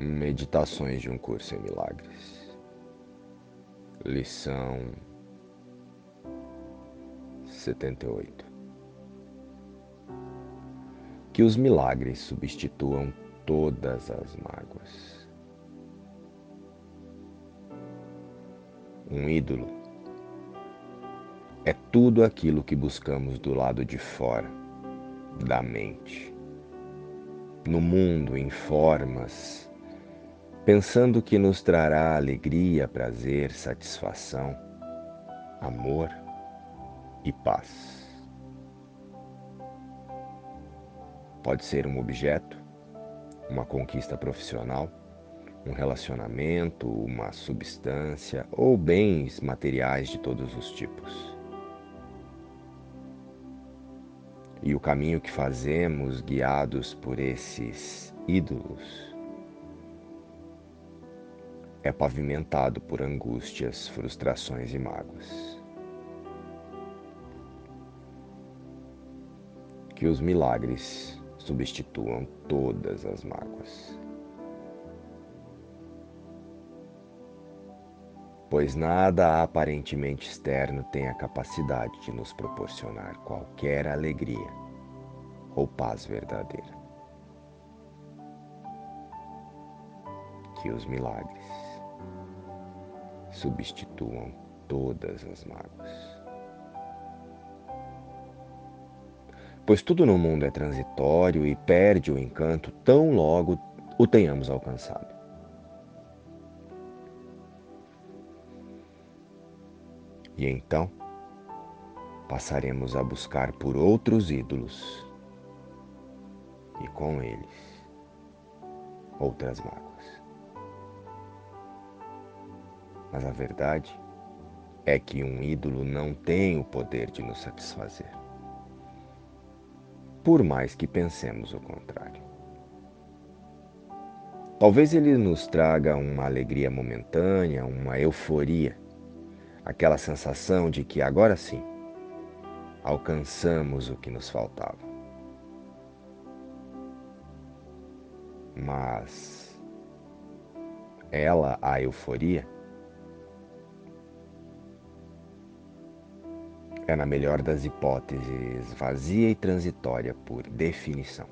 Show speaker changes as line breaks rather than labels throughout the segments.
Meditações de um Curso em Milagres. Lição 78. Que os milagres substituam todas as mágoas. Um ídolo é tudo aquilo que buscamos do lado de fora, da mente, no mundo em formas pensando que nos trará alegria, prazer, satisfação, amor e paz. Pode ser um objeto, uma conquista profissional, um relacionamento, uma substância ou bens materiais de todos os tipos. E o caminho que fazemos guiados por esses ídolos é pavimentado por angústias, frustrações e mágoas. Que os milagres substituam todas as mágoas. Pois nada aparentemente externo tem a capacidade de nos proporcionar qualquer alegria ou paz verdadeira. Que os milagres substituam todas as mágoas. Pois tudo no mundo é transitório e perde o encanto tão logo o tenhamos alcançado. E então passaremos a buscar por outros ídolos e com eles outras mágoas. Mas a verdade é que um ídolo não tem o poder de nos satisfazer. Por mais que pensemos o contrário. Talvez ele nos traga uma alegria momentânea, uma euforia, aquela sensação de que agora sim alcançamos o que nos faltava. Mas ela, a euforia, é, na melhor das hipóteses, vazia e transitória por definição.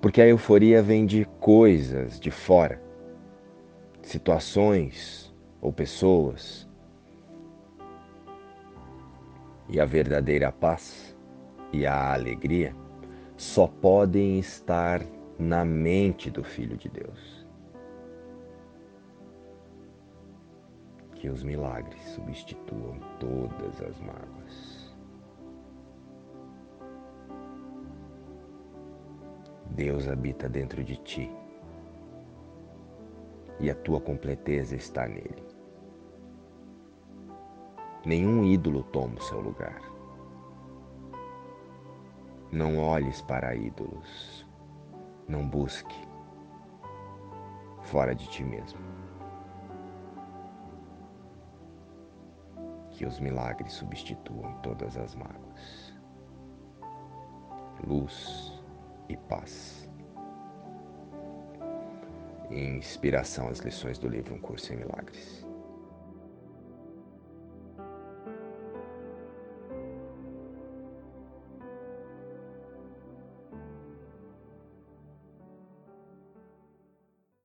Porque a euforia vem de coisas de fora, situações ou pessoas. E a verdadeira paz e a alegria só podem estar na mente do Filho de Deus. Que os milagres substituam todas as mágoas. Deus habita dentro de ti e a tua completeza está nele. Nenhum ídolo toma o seu lugar. Não olhes para ídolos. Não busque fora de ti mesmo. Que os milagres substituam todas as mágoas. Luz e paz. Inspiração às lições do livro Um Curso em Milagres.